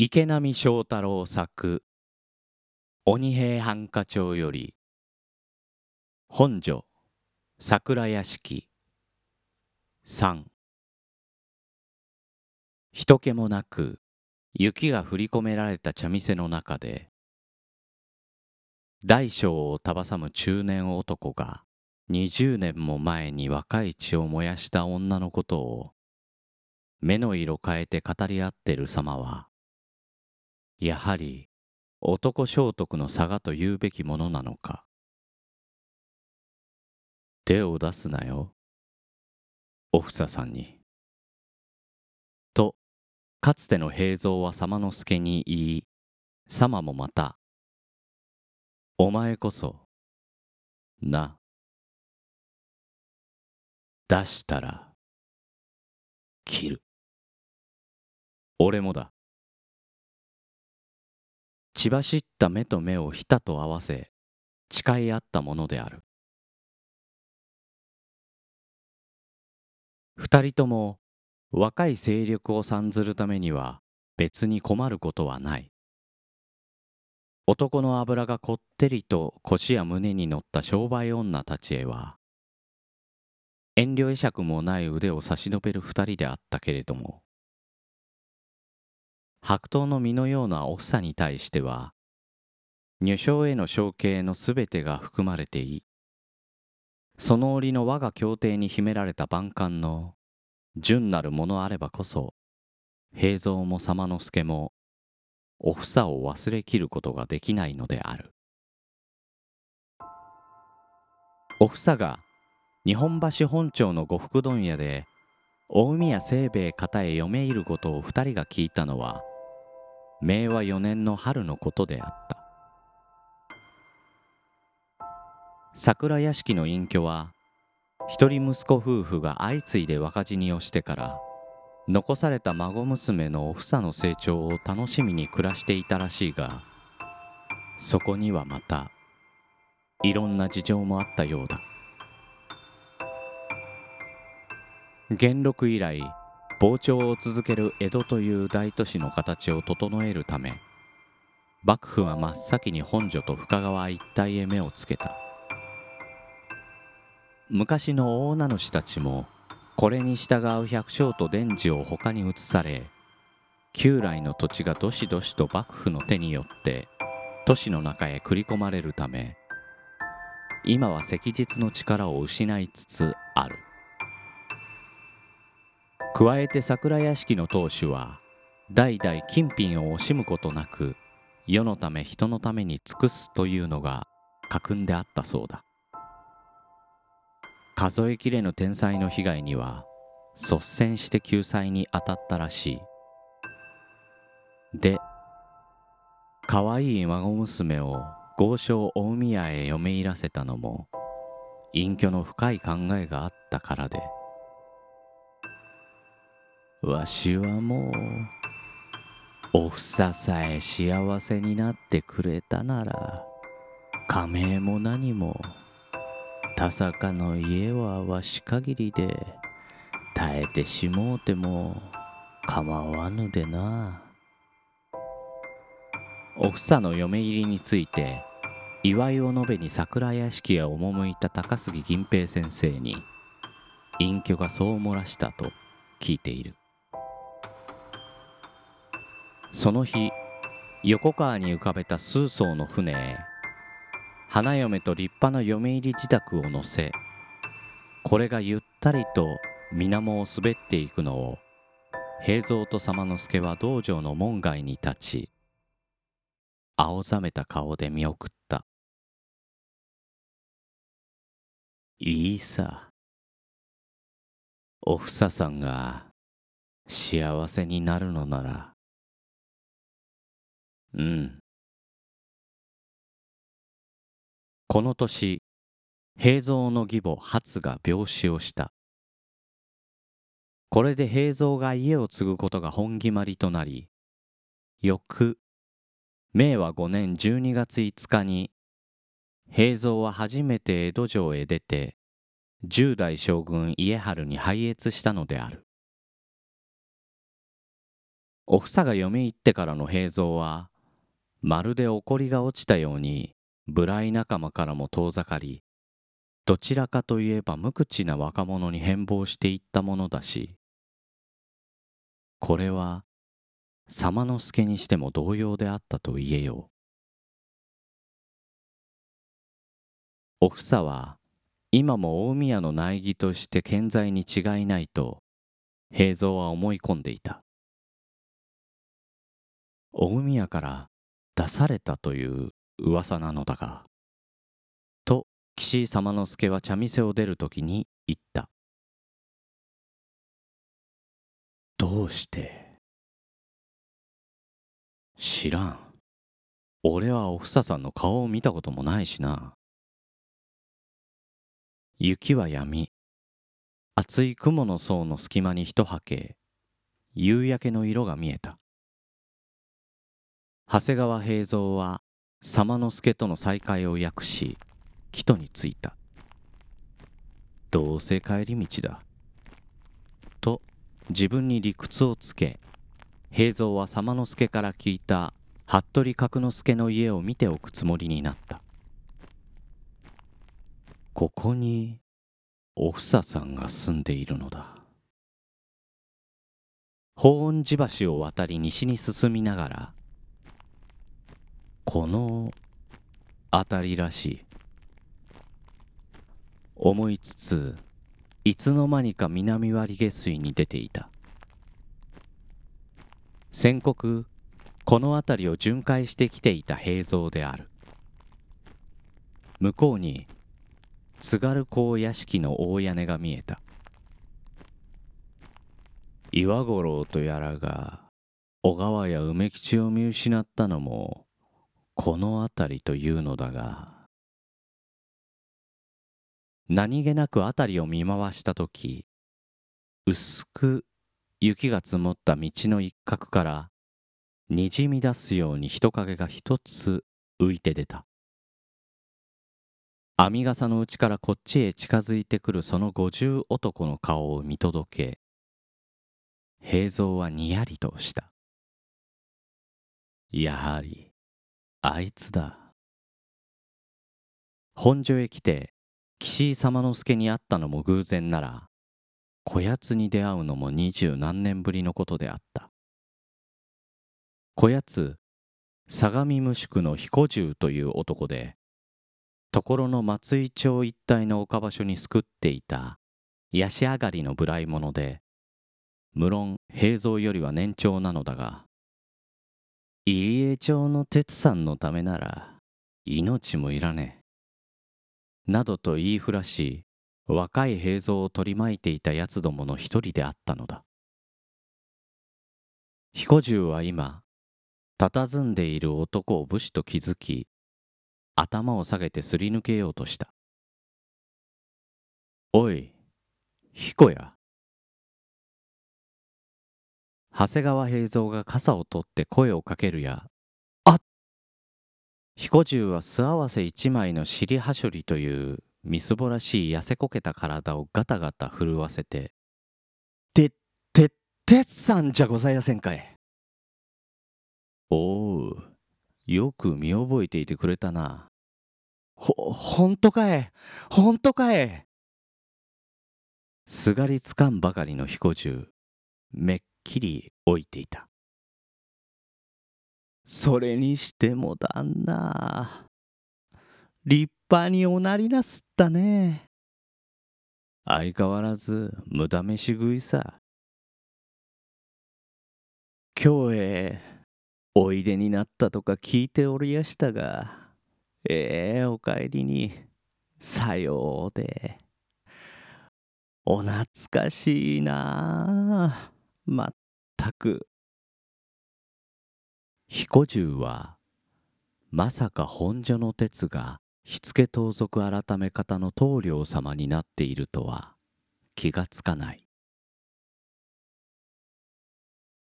池波正太郎作鬼平犯科帳より本所桜屋敷三。人気もなく雪が降り込められた茶店の中で大小を束さむ中年男が20年も前に若い血を燃やした女のことを目の色変えて語り合ってる様はやはり男聖徳の差がと言うべきものなのか。手を出すなよ。おふささんに。とかつての平蔵は様之助に言い様もまたお前こそな。出したら切る。俺もだ。血走った目と目をひたと合わせ誓い合ったものである。二人とも若い勢力を参ずるためには別に困ることはない。男の脂がこってりと腰や胸に乗った商売女たちへは遠慮会釈もない腕を差し伸べる二人であったけれども白桃の実のようなお房に対しては女性への承継のすべてが含まれていその折の我が協定に秘められた万感の純なるものあればこそ平蔵も様之助もお房を忘れきることができないのである。お房が日本橋本町の呉服問屋で大宮清兵衛方へ嫁入ることを二人が聞いたのは明和4年の春のことであった。桜屋敷の隠居は一人息子夫婦が相次いで若死にをしてから残された孫娘のお房の成長を楽しみに暮らしていたらしいがそこにはまたいろんな事情もあったようだ。元禄以来膨張を続ける江戸という大都市の形を整えるため幕府は真っ先に本所と深川一帯へ目をつけた。昔の大名主たちもこれに従う百姓と伝次を他に移され旧来の土地がどしどしと幕府の手によって都市の中へ繰り込まれるため今は昔日の力を失いつつある。加えて桜屋敷の当主は代々金品を惜しむことなく世のため人のために尽くすというのが家訓であったそうだ。数えきれぬ天災の被害には率先して救済に当たったらしい。で可愛い孫娘を豪商大宮へ嫁入らせたのも隠居の深い考えがあったからでわしはもうおふささえ幸せになってくれたなら仮名も何も田坂の家はわし限りで耐えてしもうても構わぬでな。おふさの嫁入りについて祝いを述べに桜屋敷へ赴いた高杉銀平先生に隠居がそう漏らしたと聞いている。その日横川に浮かべた数艘の船へ花嫁と立派な嫁入り自宅を乗せこれがゆったりと水面を滑っていくのを平蔵と様之助は道場の門外に立ち青ざめた顔で見送った。いいさ。おふささんが幸せになるのならうん。この年、平蔵の義母初が病死をした。これで平蔵が家を継ぐことが本決まりとなり、翌、明和5年12月5日に、平蔵は初めて江戸城へ出て、十代将軍家治に拝謁したのである。お房が嫁入ってからの平蔵はまるで埃が落ちたように無頼仲間からも遠ざかりどちらかといえば無口な若者に変貌していったものだしこれは様之助にしても同様であったと言えよう。お房は今も大宮の苗木として健在に違いないと平蔵は思い込んでいた。大宮から出されたという噂なのだがと岸井様之助は茶店を出るときに言った。どうして？知らん。俺はおふささんの顔を見たこともないしな。雪はやみ厚い雲の層の隙間に一はけ夕焼けの色が見えた。長谷川平蔵は様之助との再会を訳し帰途に着いた。どうせ帰り道だ。と自分に理屈をつけ平蔵は様之助から聞いた服部角之助の家を見ておくつもりになった。ここにおふささんが住んでいるのだ。法恩寺橋を渡り西に進みながらこの辺りらしい。思いつついつの間にか南割下水に出ていた。先刻この辺りを巡回してきていた平蔵である。向こうに津軽港屋敷の大屋根が見えた。岩五郎とやらが小川や梅吉を見失ったのもこの辺りというのだが何気なく辺りを見回した時薄く雪が積もった道の一角からにじみ出すように人影が一つ浮いて出た。編み笠のうちからこっちへ近づいてくるその五十男の顔を見届け平蔵はにやりとした。やはりあいつだ。本所へ来て岸井様之助に会ったのも偶然ならこやつに出会うのも二十何年ぶりのことであった。こやつ相模無宿の彦十という男でところの松井町一帯の岡場所に救っていたヤシ上がりの無頼者で無論平蔵よりは年長なのだが入江町の鉄さんのためなら命もいらねえ。などと言いふらし若い平蔵を取り巻いていた奴どもの一人であったのだ。彦十は今佇んでいる男を武士と気づき頭を下げてすり抜けようとしたおい彦や長谷川平蔵が傘を取って声をかけるやあっ彦十は素合わせ一枚の尻はしょりというみすぼらしい痩せこけた体をガタガタ震わせて「て、て、てっさんじゃございませんかい」おうよく見覚えていてくれたな。ほ、ほんとかえほんとかえすがりつかんばかりの彦十、めっきり置いていた。それにしても旦那、立派におなりなすったね。相変わらず無駄飯食いさ。今日へおいでになったとか聞いておりやしたが、ええー、お帰りに、さようで。お懐かしいなあ。まったく。彦十は、まさか本所の鉄が火付盗賊改め方の棟梁様になっているとは気がつかない。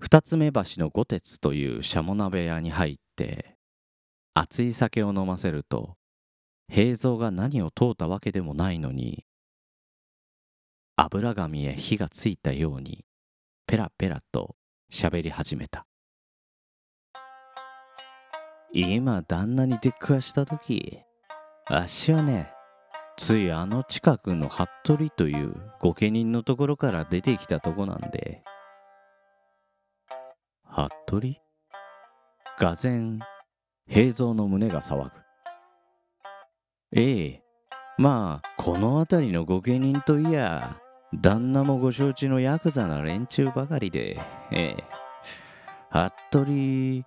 二つ目橋の五鉄というしゃも鍋屋に入って熱い酒を飲ませると平蔵が何を問うたわけでもないのに油紙へ火がついたようにペラペラと喋り始めた。今旦那に出くわした時あっしはねついあの近くの服部という御家人のところから出てきたとこなんで。服部？がぜん平蔵の胸が騒ぐ。ええ。まあこの辺りの御家人といや旦那もご承知のヤクザな連中ばかりでええ。服部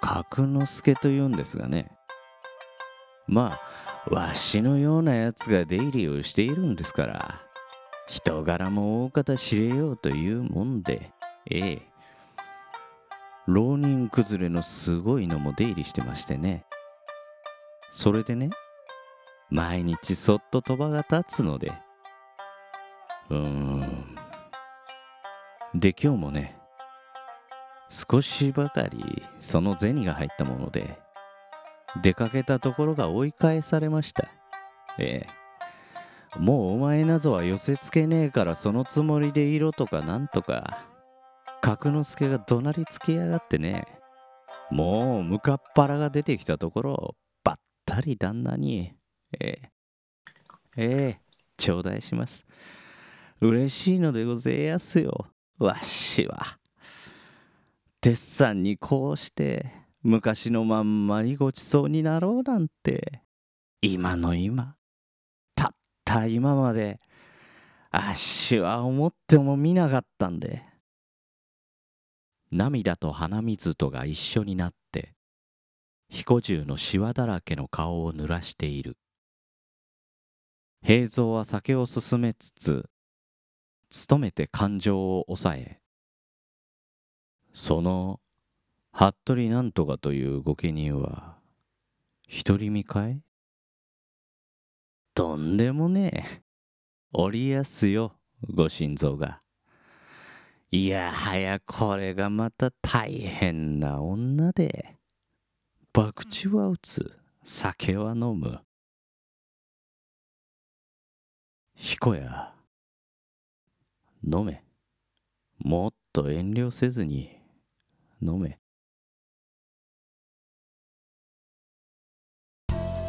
角之助というんですがね。まあわしのようなやつが出入りをしているんですから人柄も大方知れようというもんでええ。浪人崩れのすごいのも出入りしてましてね。それでね毎日そっと鳥羽が立つのでうーん。で今日もね少しばかりその銭が入ったもので出かけたところが追い返されました。ええ。もうお前なぞは寄せつけねえからそのつもりでいろとかなんとか角之助が怒鳴りつけやがってね。もう向かっ腹が出てきたところばったり旦那にええ。ええ。頂戴します。嬉しいのでごぜえやすよ。わしは。鉄さんにこうして昔のまんまにごちそうになろうなんて。今の今。たった今まであっしは思ってもみなかったんで。涙と鼻水とが一緒になって彦十のしわだらけの顔を濡らしている。平蔵は酒を進めつつ努めて感情を抑えその服部なんとかという御家人は独り身かい？とんでもねえ。おりやすよご心臓が。いやはやこれがまた大変な女で。博打は打つ。酒は飲む。彦や飲め。もっと遠慮せずに飲め。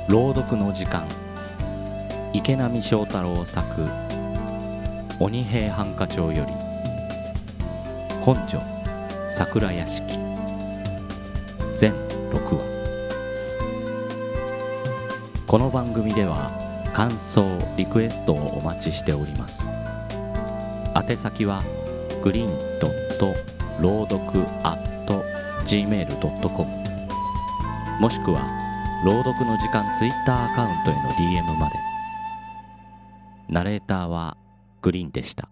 朗読の時間。池波正太郎作「鬼平犯科帳」より。本所桜屋敷。全6話この番組では感想リクエストをお待ちしております。宛先はグリーンドット朗読 at gmail.com もしくは朗読の時間ツイッターアカウントへの DM まで。ナレーターはグリーンでした。